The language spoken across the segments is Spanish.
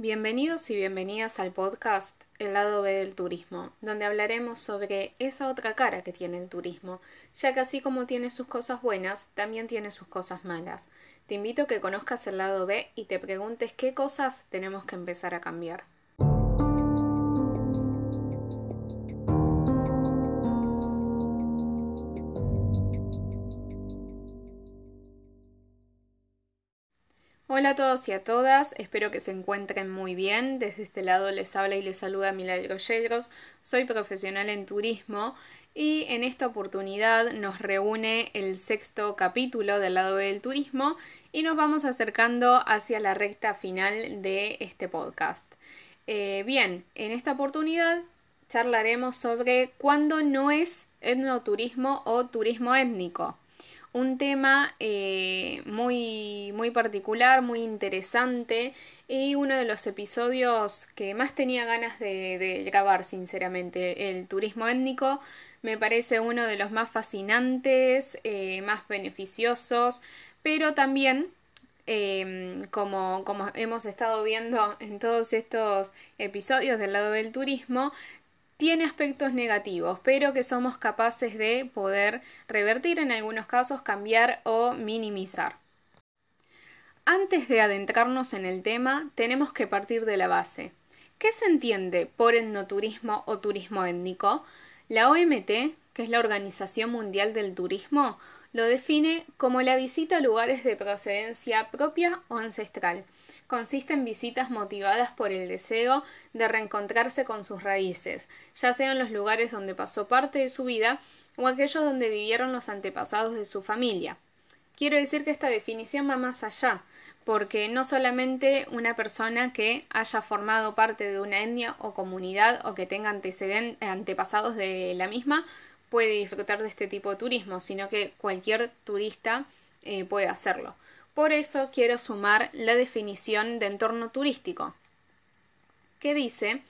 Bienvenidos y bienvenidas al podcast El lado B del turismo, donde hablaremos sobre esa otra cara que tiene el turismo, ya que así como tiene sus cosas buenas, también tiene sus cosas malas. Te invito a que conozcas el lado B y te preguntes qué cosas tenemos que empezar a cambiar. Hola a todos y a todas, espero que se encuentren muy bien. Desde este lado les habla y les saluda Milagro Yegros, soy profesional en turismo y en esta oportunidad nos reúne el sexto capítulo del lado del turismo y nos vamos acercando hacia la recta final de este podcast. Eh, bien, en esta oportunidad charlaremos sobre cuándo no es etnoturismo o turismo étnico un tema eh, muy, muy particular, muy interesante y uno de los episodios que más tenía ganas de, grabar, sinceramente. El turismo étnico me parece uno de los más fascinantes, eh, más beneficiosos, pero también em, como, como, hemos estado viendo en todos estos episodios del lado del turismo, tiene aspectos negativos, pero que somos capaces de poder revertir en algunos casos, cambiar o minimizar. Antes de adentrarnos en el tema, tenemos que partir de la base. ¿Qué se entiende por etnoturismo o turismo étnico? La OMT, que es la Organización Mundial del Turismo, lo define como la visita a lugares de procedencia propia o ancestral, consiste en visitas motivadas por el deseo de reencontrarse con sus raíces, ya sean los lugares donde pasó parte de su vida o aquellos donde vivieron los antepasados de su familia. Quiero decir que esta definición va más allá, porque no solamente una persona que haya formado parte de una etnia o comunidad o que tenga antepasados de la misma puede disfrutar de este tipo de turismo, sino que cualquier turista eh, puede hacerlo. Por eso quiero sumar la definición de entorno turístico, que dice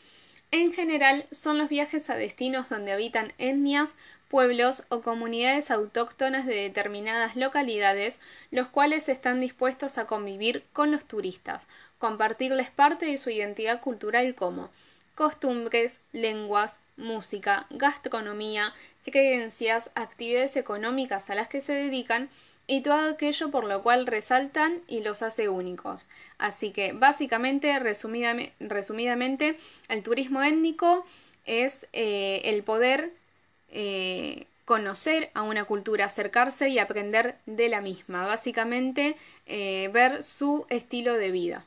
en general son los viajes a destinos donde habitan etnias, pueblos o comunidades autóctonas de determinadas localidades, los cuales están dispuestos a convivir con los turistas, compartirles parte de su identidad cultural como costumbres, lenguas, música, gastronomía, creencias, actividades económicas a las que se dedican y todo aquello por lo cual resaltan y los hace únicos. Así que básicamente, resumidamente, el turismo étnico es eh, el poder eh, conocer a una cultura, acercarse y aprender de la misma, básicamente eh, ver su estilo de vida.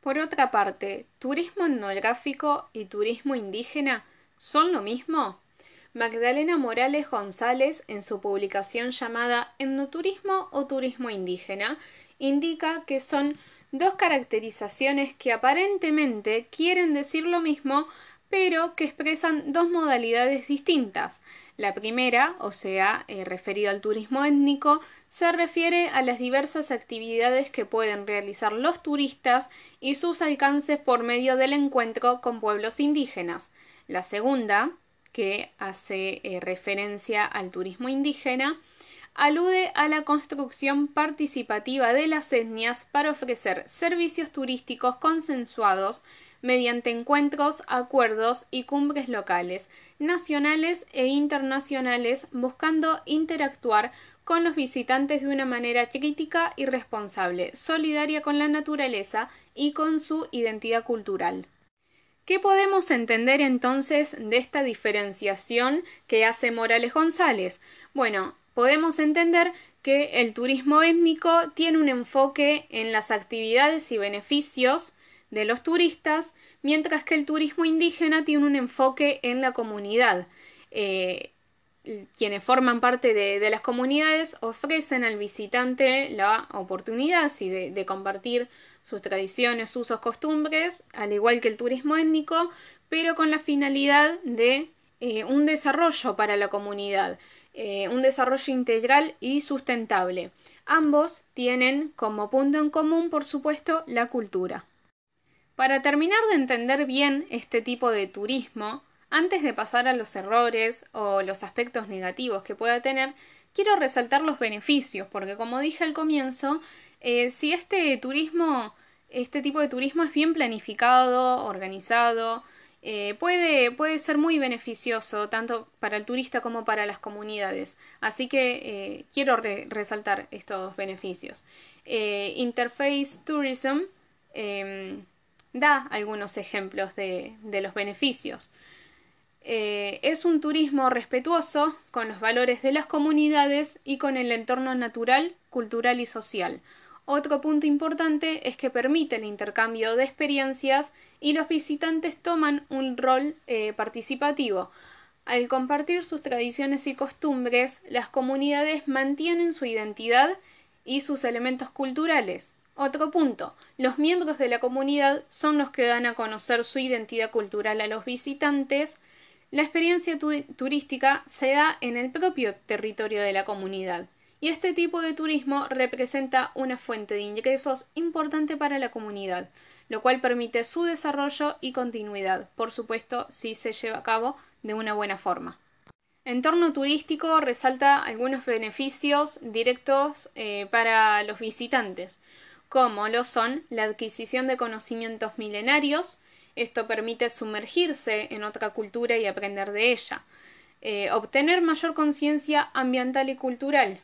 Por otra parte, turismo etnográfico y turismo indígena son lo mismo. Magdalena Morales González, en su publicación llamada Etnoturismo o Turismo Indígena, indica que son dos caracterizaciones que aparentemente quieren decir lo mismo, pero que expresan dos modalidades distintas. La primera, o sea, eh, referido al turismo étnico, se refiere a las diversas actividades que pueden realizar los turistas y sus alcances por medio del encuentro con pueblos indígenas. La segunda, que hace eh, referencia al turismo indígena, alude a la construcción participativa de las etnias para ofrecer servicios turísticos consensuados mediante encuentros, acuerdos y cumbres locales, nacionales e internacionales, buscando interactuar con los visitantes de una manera crítica y responsable, solidaria con la naturaleza y con su identidad cultural. ¿Qué podemos entender entonces de esta diferenciación que hace Morales González? Bueno, podemos entender que el turismo étnico tiene un enfoque en las actividades y beneficios de los turistas, mientras que el turismo indígena tiene un enfoque en la comunidad. Eh, quienes forman parte de, las comunidades ofrecen al visitante la oportunidad de compartir sus tradiciones, usos, costumbres, al igual que el turismo étnico, pero con la finalidad de eh, un desarrollo para la comunidad, eh, un desarrollo integral y sustentable. Ambos tienen como punto en común, por supuesto, la cultura. Para terminar de entender bien este tipo de turismo, antes de pasar a los errores o los aspectos negativos que pueda tener, quiero resaltar los beneficios, porque como dije al comienzo, eh, si este turismo este tipo de turismo es bien planificado, organizado, eh, puede, puede, ser muy beneficioso tanto para el turista como para las comunidades. Así que eh, quiero resaltar estos beneficios. Interface Tourism em, da algunos ejemplos de los beneficios. es un turismo respetuoso con los valores de las comunidades y con el entorno natural, cultural y social. Otro punto importante es que permite el intercambio de experiencias y los visitantes toman un rol eh, participativo. Al compartir sus tradiciones y costumbres, las comunidades mantienen su identidad y sus elementos culturales. Otro punto, los miembros de la comunidad son los que dan a conocer su identidad cultural a los visitantes. La experiencia turística se da en el propio territorio de la comunidad y este tipo de turismo representa una fuente de ingresos importante para la comunidad, lo cual permite su desarrollo y continuidad, por supuesto, si se lleva a cabo de una buena forma. Entorno turístico resalta algunos beneficios directos eh, para los visitantes, como lo son la adquisición de conocimientos milenarios, esto permite sumergirse en otra cultura y aprender de ella, eh, obtener mayor conciencia ambiental y cultural,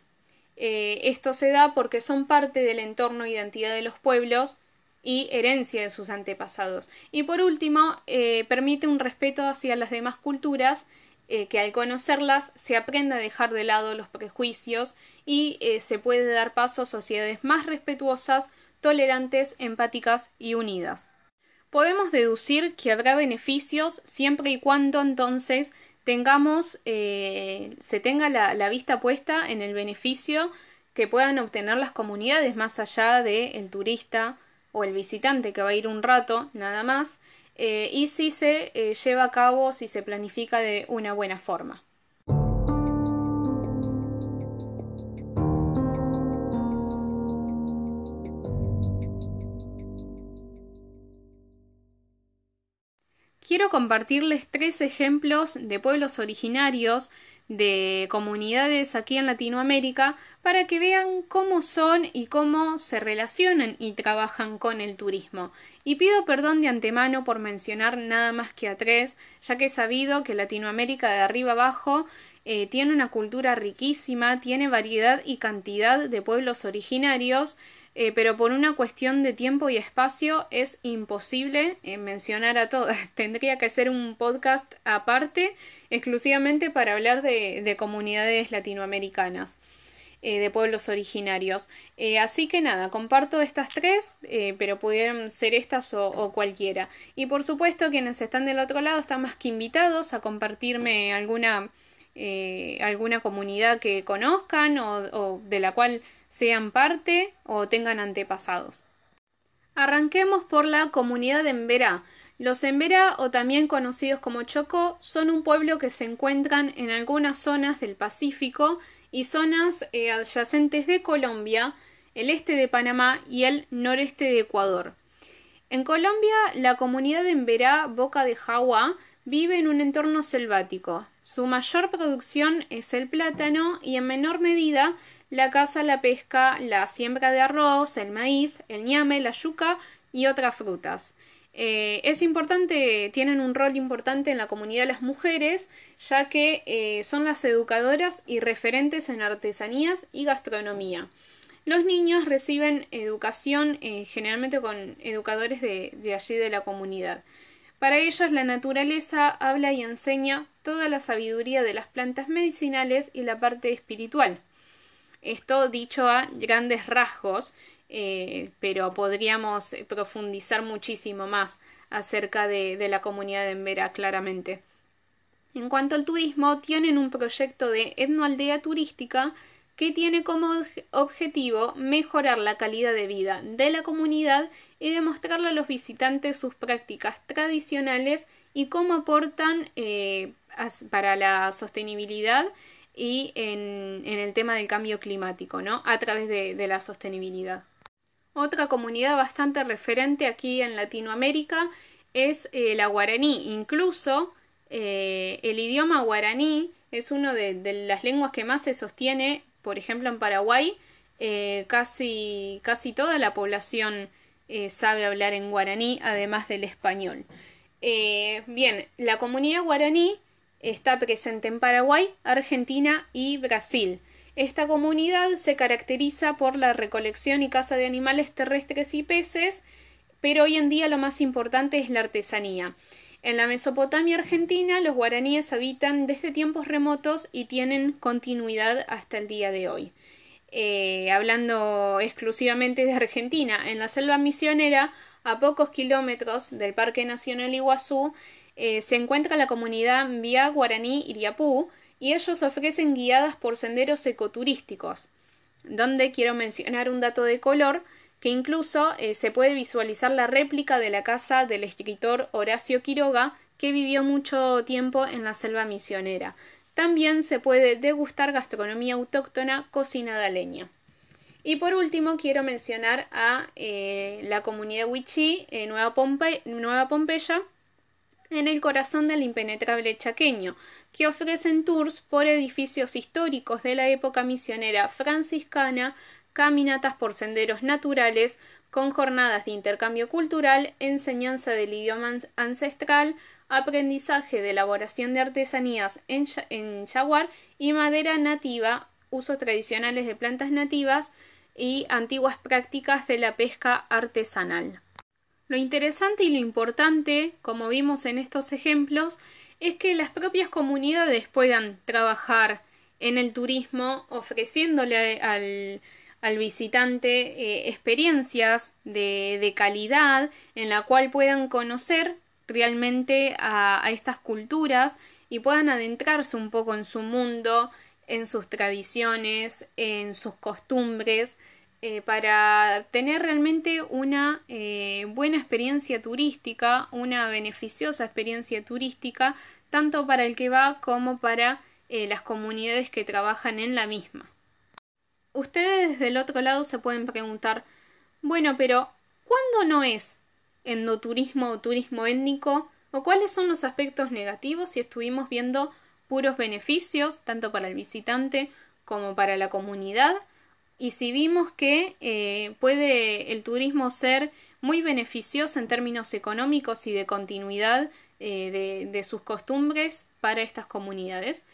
eh, esto se da porque son parte del entorno e identidad de los pueblos y herencia de sus antepasados. Y por último, eh, permite un respeto hacia las demás culturas eh, que al conocerlas se aprenda a dejar de lado los prejuicios y se puede dar paso a sociedades más respetuosas, tolerantes, empáticas y unidas. Podemos deducir que habrá beneficios siempre y cuando entonces tengamos, eh, se tenga la, vista puesta en el beneficio que puedan obtener las comunidades más allá del turista o el visitante que va a ir un rato nada más eh, y si se eh, lleva a cabo, si se planifica de una buena forma. Quiero compartirles tres ejemplos de pueblos originarios de comunidades aquí en Latinoamérica para que vean cómo son y cómo se relacionan y trabajan con el turismo. Y pido perdón de antemano por mencionar nada más que a tres, ya que he sabido que Latinoamérica de arriba abajo eh, tiene una cultura riquísima, tiene variedad y cantidad de pueblos originarios eh, pero por una cuestión de tiempo y espacio es imposible eh, mencionar a todas. Tendría que ser un podcast aparte exclusivamente para hablar de, comunidades latinoamericanas, eh, de pueblos originarios. así que nada, comparto estas tres, pero pudieran ser estas o, cualquiera. Y por supuesto quienes están del otro lado están más que invitados a compartirme alguna... alguna comunidad que conozcan o de la cual sean parte o tengan antepasados. Arranquemos por la comunidad de Emberá. Los Emberá, o también conocidos como Chocó, son un pueblo que se encuentran en algunas zonas del Pacífico y zonas eh, adyacentes de Colombia, el este de Panamá y el noreste de Ecuador. En Colombia, la comunidad de Emberá, Boca de Jagua, vive en un entorno selvático. Su mayor producción es el plátano y en menor medida la caza, la pesca, la siembra de arroz, el maíz, el ñame, la yuca y otras frutas. Eh, es importante, tienen un rol importante en la comunidad las mujeres, ya que eh, son las educadoras y referentes en artesanías y gastronomía. Los niños reciben educación eh, generalmente con educadores de, de allí de la comunidad. Para ellos la naturaleza habla y enseña toda la sabiduría de las plantas medicinales y la parte espiritual. Esto dicho a grandes rasgos, eh, pero podríamos profundizar muchísimo más acerca de, la comunidad de Embera, claramente. En cuanto al turismo, tienen un proyecto de etnoaldea turística que tiene como objetivo mejorar la calidad de vida de la comunidad y demostrarle a los visitantes sus prácticas tradicionales y cómo aportan eh, para la sostenibilidad y en, el tema del cambio climático, ¿no? A través de, la sostenibilidad. Otra comunidad bastante referente aquí en Latinoamérica es eh, la guaraní. Incluso eh, el idioma guaraní es una de, las lenguas que más se sostiene, por ejemplo, en Paraguay. Eh, casi, casi toda la población sabe hablar en guaraní, además del español. Bien, la comunidad guaraní está presente en Paraguay, Argentina y Brasil. Esta comunidad se caracteriza por la recolección y caza de animales terrestres y peces, pero hoy en día lo más importante es la artesanía. En la Mesopotamia argentina, los guaraníes habitan desde tiempos remotos y tienen continuidad hasta el día de hoy. Eh, hablando exclusivamente de Argentina, en la selva misionera, a pocos kilómetros del Parque Nacional Iguazú, eh, se encuentra la comunidad Vía Guaraní Iriapú y ellos ofrecen guiadas por senderos ecoturísticos, donde quiero mencionar un dato de color que incluso eh, se puede visualizar la réplica de la casa del escritor Horacio Quiroga, que vivió mucho tiempo en la selva misionera. También se puede degustar gastronomía autóctona cocinada a leña. Y por último quiero mencionar a eh, la comunidad Wichí, eh, Nueva, Nueva Pompeya, en el corazón del impenetrable chaqueño, que ofrecen tours por edificios históricos de la época misionera franciscana, caminatas por senderos naturales, con jornadas de intercambio cultural, enseñanza del idioma ancestral, aprendizaje de elaboración de artesanías en, en jaguar y madera nativa, usos tradicionales de plantas nativas y antiguas prácticas de la pesca artesanal. Lo interesante y lo importante, como vimos en estos ejemplos, es que las propias comunidades puedan trabajar en el turismo ofreciéndole al, visitante eh, experiencias de, calidad en la cual puedan conocer realmente a estas culturas y puedan adentrarse un poco en su mundo, en sus tradiciones, en sus costumbres, eh, para tener realmente una eh, buena experiencia turística, una beneficiosa experiencia turística, tanto para el que va como para las comunidades que trabajan en la misma ustedes del otro lado se pueden preguntar, bueno, pero ¿cuándo no es endoturismo o turismo étnico? ¿O cuáles son los aspectos negativos si estuvimos viendo puros beneficios, tanto para el visitante como para la comunidad? Y si vimos que eh, puede el turismo ser muy beneficioso en términos económicos y de continuidad eh, de, de sus costumbres para estas comunidades.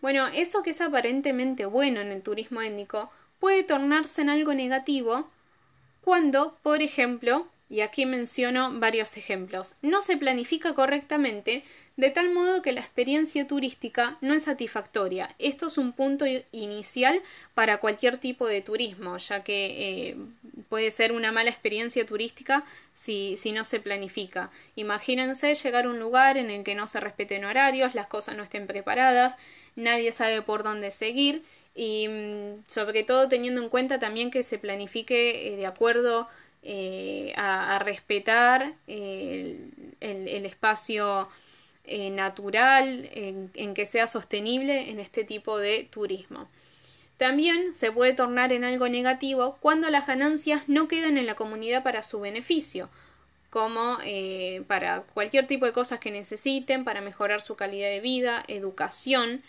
Bueno, eso que es aparentemente bueno en el turismo étnico puede tornarse en algo negativo cuando, por ejemplo, y aquí menciono varios ejemplos, no se planifica correctamente de tal modo que la experiencia turística no es satisfactoria. Esto es un punto inicial para cualquier tipo de turismo, ya que eh, puede ser una mala experiencia turística si, si no se planifica. Imagínense llegar a un lugar en el que no se respeten horarios, las cosas no estén preparadas, nadie sabe por dónde seguir y mm, sobre todo teniendo en cuenta también que se planifique eh, de acuerdo eh, a, respetar el, espacio eh, natural, en, que sea sostenible en este tipo de turismo. También se puede tornar en algo negativo cuando las ganancias no quedan en la comunidad para su beneficio, como para cualquier tipo de cosas que necesiten, para mejorar su calidad de vida, educación,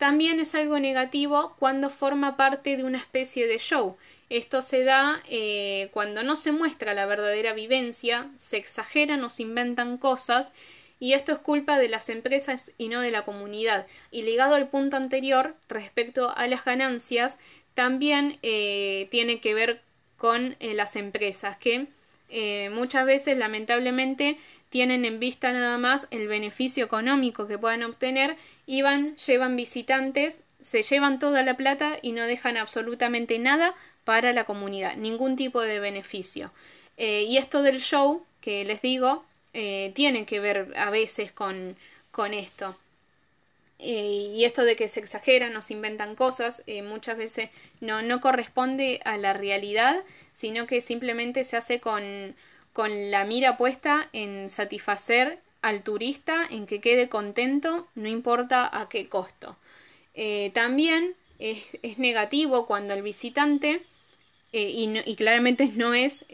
también es algo negativo cuando forma parte de una especie de show. Esto se da eh, cuando no se muestra la verdadera vivencia, se exageran o se inventan cosas y esto es culpa de las empresas y no de la comunidad. Y ligado al punto anterior, respecto a las ganancias, también eh, tiene que ver con eh, las empresas que muchas veces lamentablemente tienen en vista nada más el beneficio económico que puedan obtener y van, llevan visitantes, se llevan toda la plata y no dejan absolutamente nada para la comunidad, ningún tipo de beneficio. Eh, y esto del show, que les digo, eh, tiene que ver a veces con, con esto. Eh, y esto de que se exageran o se inventan cosas, muchas veces no, no corresponde a la realidad, sino que simplemente se hace con, con la mira puesta en satisfacer al turista, en que quede contento, no importa a qué costo. Eh, también es, negativo cuando el visitante, eh, y, claramente no es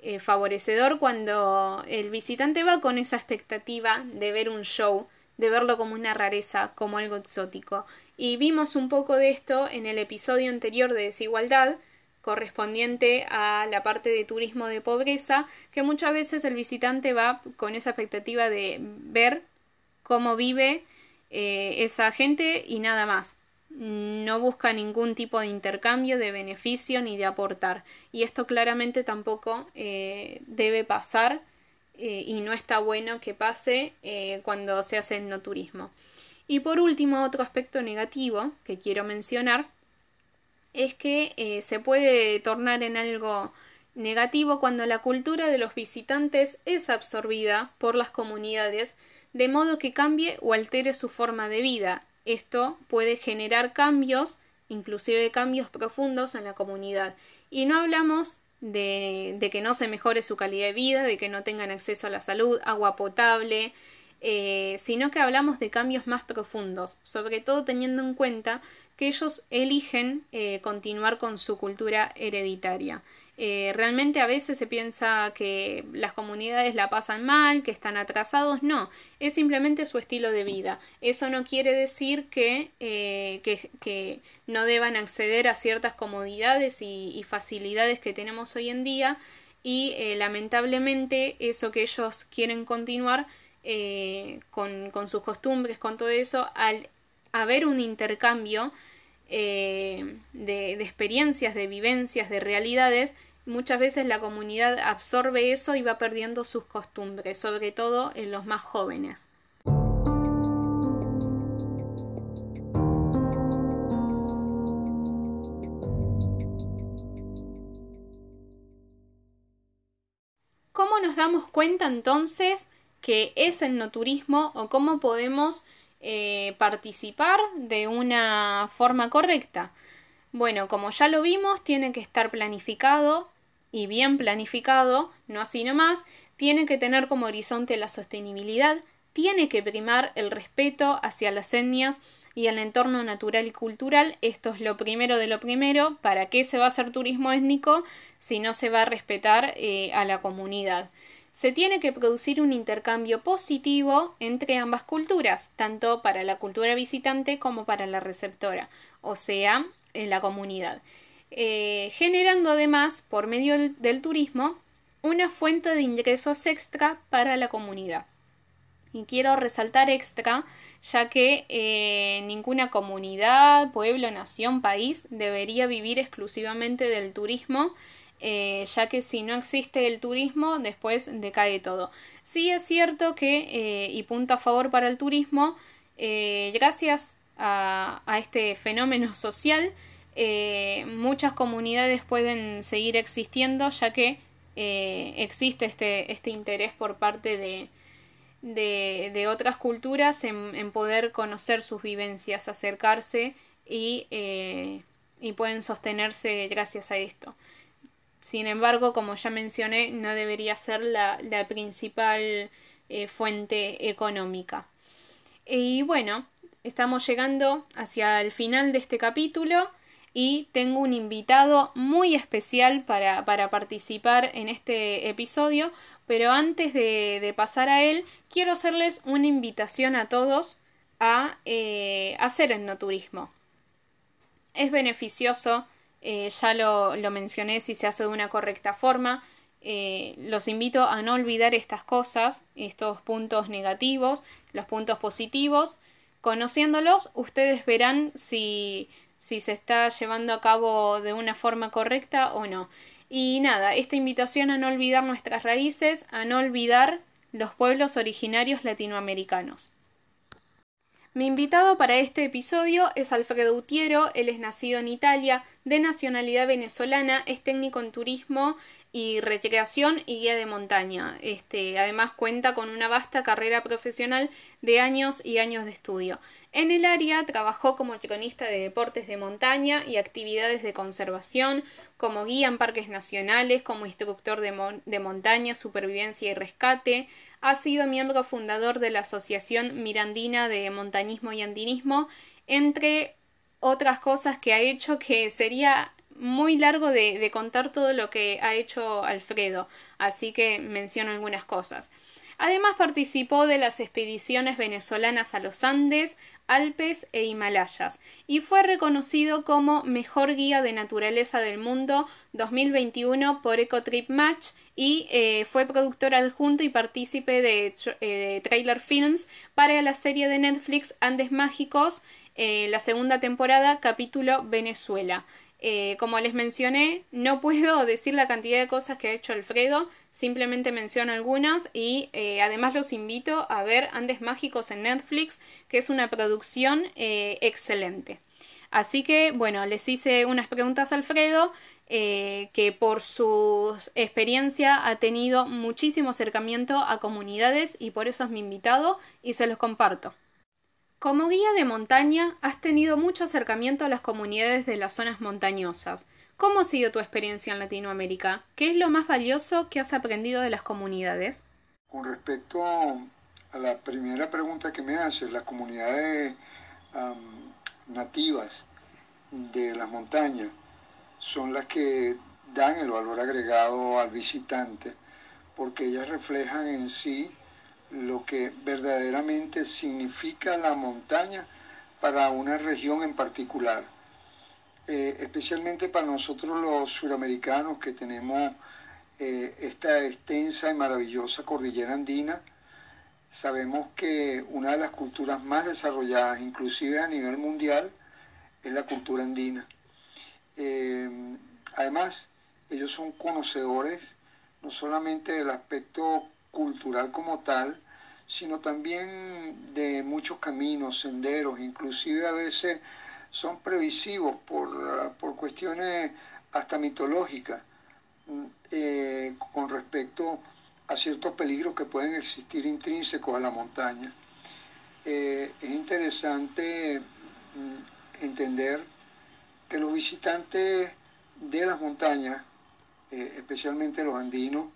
eh, favorecedor cuando el visitante va con esa expectativa de ver un show, de verlo como una rareza, como algo exótico. Y vimos un poco de esto en el episodio anterior de desigualdad, correspondiente a la parte de turismo de pobreza, que muchas veces el visitante va con esa expectativa de ver cómo vive eh, esa gente y nada más. No busca ningún tipo de intercambio, de beneficio ni de aportar. Y esto claramente tampoco eh, debe pasar eh, y no está bueno que pase cuando se hace no turismo. Y por último, otro aspecto negativo que quiero mencionar es que se puede tornar en algo negativo cuando la cultura de los visitantes es absorbida por las comunidades de modo que cambie o altere su forma de vida. Esto puede generar cambios, inclusive cambios profundos en la comunidad. Y no hablamos de, que no se mejore su calidad de vida, de que no tengan acceso a la salud, agua potable, eh, sino que hablamos de cambios más profundos, sobre todo teniendo en cuenta que ellos eligen eh, continuar con su cultura hereditaria. Eh, realmente a veces se piensa que las comunidades la pasan mal, que están atrasados, no, es simplemente su estilo de vida. Eso no quiere decir que, que, no deban acceder a ciertas comodidades y, facilidades que tenemos hoy en día y lamentablemente eso que ellos quieren continuar eh, con, sus costumbres, con todo eso, al haber un intercambio eh, de, experiencias, de vivencias, de realidades, muchas veces la comunidad absorbe eso y va perdiendo sus costumbres, sobre todo en los más jóvenes. ¿Cómo nos damos cuenta entonces qué es el no turismo o cómo podemos eh, participar de una forma correcta. Bueno, como ya lo vimos, tiene que estar planificado y bien planificado, no así nomás, tiene que tener como horizonte la sostenibilidad, tiene que primar el respeto hacia las etnias y el entorno natural y cultural. Esto es lo primero de lo primero. ¿Para qué se va a hacer turismo étnico si no se va a respetar eh, a la comunidad? se tiene que producir un intercambio positivo entre ambas culturas, tanto para la cultura visitante como para la receptora, o sea, en la comunidad, eh, generando además, por medio del, turismo, una fuente de ingresos extra para la comunidad. Y quiero resaltar extra, ya que eh, ninguna comunidad, pueblo, nación, país debería vivir exclusivamente del turismo eh, ya que si no existe el turismo, después decae todo. Sí es cierto que, y punto a favor para el turismo, gracias a, este fenómeno social, muchas comunidades pueden seguir existiendo, ya que existe este, este, interés por parte de, de, otras culturas en, poder conocer sus vivencias, acercarse y, y pueden sostenerse gracias a esto. Sin embargo, como ya mencioné, no debería ser la, principal eh, fuente económica. Y bueno, estamos llegando hacia el final de este capítulo y tengo un invitado muy especial para, participar en este episodio, pero antes de, pasar a él, quiero hacerles una invitación a todos a eh, hacer etnoturismo. Es beneficioso eh, ya lo, mencioné si se hace de una correcta forma. Eh, los invito a no olvidar estas cosas, estos puntos negativos, los puntos positivos. Conociéndolos, ustedes verán si, si se está llevando a cabo de una forma correcta o no. Y nada, esta invitación a no olvidar nuestras raíces, a no olvidar los pueblos originarios latinoamericanos. Mi invitado para este episodio es Alfredo Utiero, él es nacido en Italia, de nacionalidad venezolana, es técnico en turismo y recreación y guía de montaña. Este, además cuenta con una vasta carrera profesional de años y años de estudio. En el área trabajó como cronista de deportes de montaña y actividades de conservación, como guía en parques nacionales, como instructor de, de montaña, supervivencia y rescate, ha sido miembro fundador de la Asociación Mirandina de Montañismo y Andinismo, entre otras cosas que ha hecho que sería muy largo de, de contar todo lo que ha hecho Alfredo, así que menciono algunas cosas. Además participó de las expediciones venezolanas a los Andes, Alpes e Himalayas y fue reconocido como mejor guía de naturaleza del mundo 2021 por Ecotrip Match y eh, fue productor adjunto y partícipe de, eh, Trailer Films para la serie de Netflix Andes Mágicos, eh, la segunda temporada, capítulo Venezuela. como les mencioné, no puedo decir la cantidad de cosas que ha hecho Alfredo, simplemente menciono algunas y además los invito a ver Andes Mágicos en Netflix, que es una producción excelente. Así que, bueno, les hice unas preguntas a Alfredo. Eh, que por su experiencia ha tenido muchísimo acercamiento a comunidades y por eso es mi invitado y se los comparto. Como guía de montaña, has tenido mucho acercamiento a las comunidades de las zonas montañosas. ¿Cómo ha sido tu experiencia en Latinoamérica? ¿Qué es lo más valioso que has aprendido de las comunidades? Con respecto a la primera pregunta que me haces, las comunidades nativas de las montañas, son las que dan el valor agregado al visitante, porque ellas reflejan en sí lo que verdaderamente significa la montaña para una región en particular. Eh, especialmente para nosotros los suramericanos que tenemos eh, esta extensa y maravillosa cordillera andina, sabemos que una de las culturas más desarrolladas, inclusive a nivel mundial, es la cultura andina. Eh, además, ellos son conocedores no solamente del aspecto cultural como tal, sino también de muchos caminos, senderos, inclusive a veces son previsivos por, cuestiones hasta mitológicas mm, eh, con respecto a ciertos peligros que pueden existir intrínsecos a la montaña. Eh, es interesante mm, entender que los visitantes de las montañas, eh, especialmente los andinos,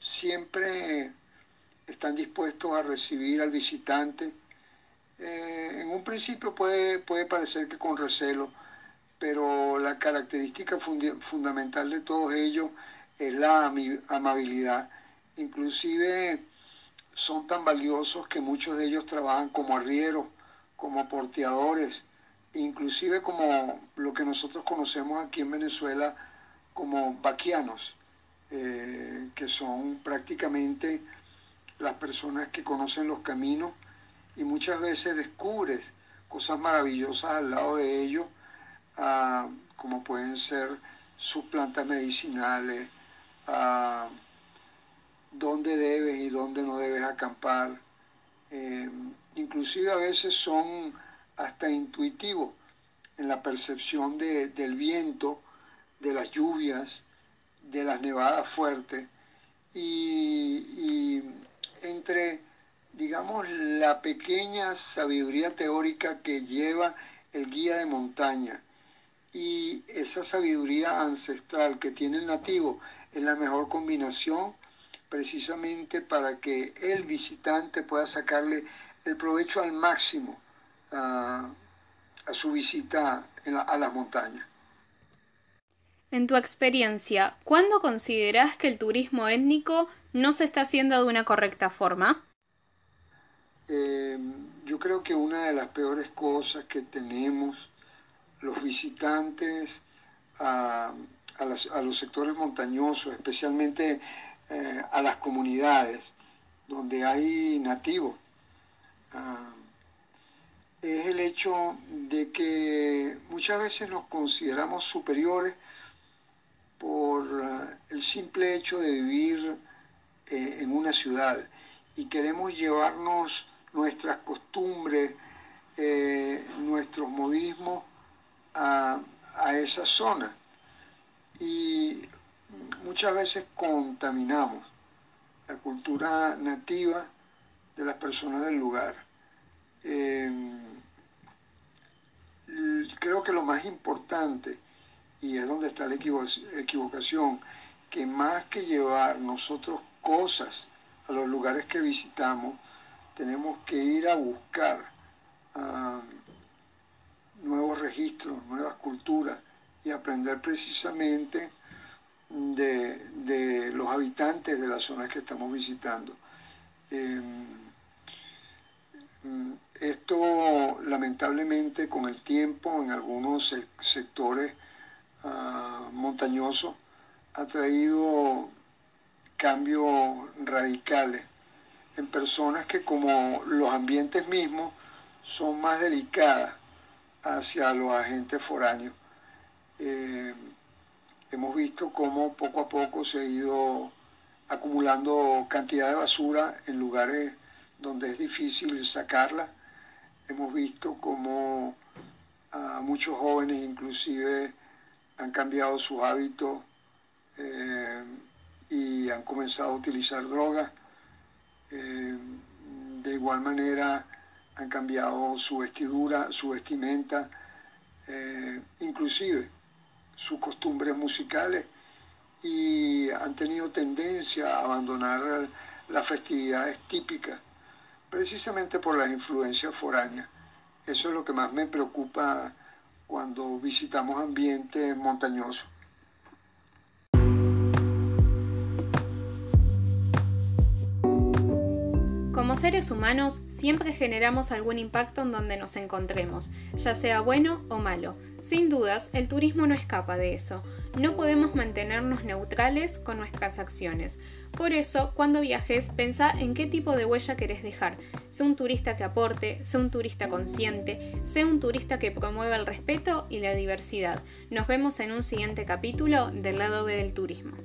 siempre están dispuestos a recibir al visitante. Eh, en un principio puede, puede parecer que con recelo, pero la característica fundamental de todos ellos es la amabilidad. Inclusive son tan valiosos que muchos de ellos trabajan como arrieros, como porteadores, inclusive como lo que nosotros conocemos aquí en Venezuela como vaquianos, eh, que son prácticamente las personas que conocen los caminos y muchas veces descubres cosas maravillosas al lado de ellos, como pueden ser sus plantas medicinales, dónde debes y dónde no debes acampar. Eh, inclusive a veces son hasta intuitivo en la percepción del viento, de las lluvias, de las nevadas fuertes y, entre, digamos, la pequeña sabiduría teórica que lleva el guía de montaña y esa sabiduría ancestral que tiene el nativo es la mejor combinación precisamente para que el visitante pueda sacarle el provecho al máximo a, su visita a las montañas. En tu experiencia, ¿cuándo consideras que el turismo étnico no se está haciendo de una correcta forma? Eh, yo creo que una de las peores cosas que tenemos los visitantes a, los sectores montañosos, especialmente eh, a las comunidades donde hay nativos, ah, es el hecho de que muchas veces nos consideramos superiores por eh, el simple hecho de vivir eh, en una ciudad y queremos llevarnos nuestras costumbres, eh, nuestros modismos a, a esa zona. Y muchas veces contaminamos la cultura nativa de las personas del lugar. Creo que lo más importante, y es donde está la equivocación, que más que llevar nosotros cosas a los lugares que visitamos, tenemos que ir a buscar nuevos registros, nuevas culturas, y aprender precisamente de, los habitantes de las zonas que estamos visitando. Em, esto lamentablemente con el tiempo en algunos sectores ah, montañosos ha traído cambios radicales en personas que como los ambientes mismos son más delicadas hacia los agentes foráneos. Eh, hemos visto cómo poco a poco se ha ido acumulando cantidad de basura en lugares donde es difícil sacarla. Hemos visto cómo a muchos jóvenes inclusive han cambiado sus hábitos eh, y han comenzado a utilizar drogas. Eh, de igual manera han cambiado su vestidura, su vestimenta, eh, inclusive sus costumbres musicales y han tenido tendencia a abandonar las festividades típicas, precisamente por las influencias foráneas. Eso es lo que más me preocupa cuando visitamos ambientes montañosos. seres humanos siempre generamos algún impacto en donde nos encontremos, ya sea bueno o malo. Sin dudas, el turismo no escapa de eso. No podemos mantenernos neutrales con nuestras acciones. Por eso, cuando viajes, pensá en qué tipo de huella querés dejar. Sé un turista que aporte, sé un turista consciente, sé un turista que promueva el respeto y la diversidad. Nos vemos en un siguiente capítulo del lado B del turismo.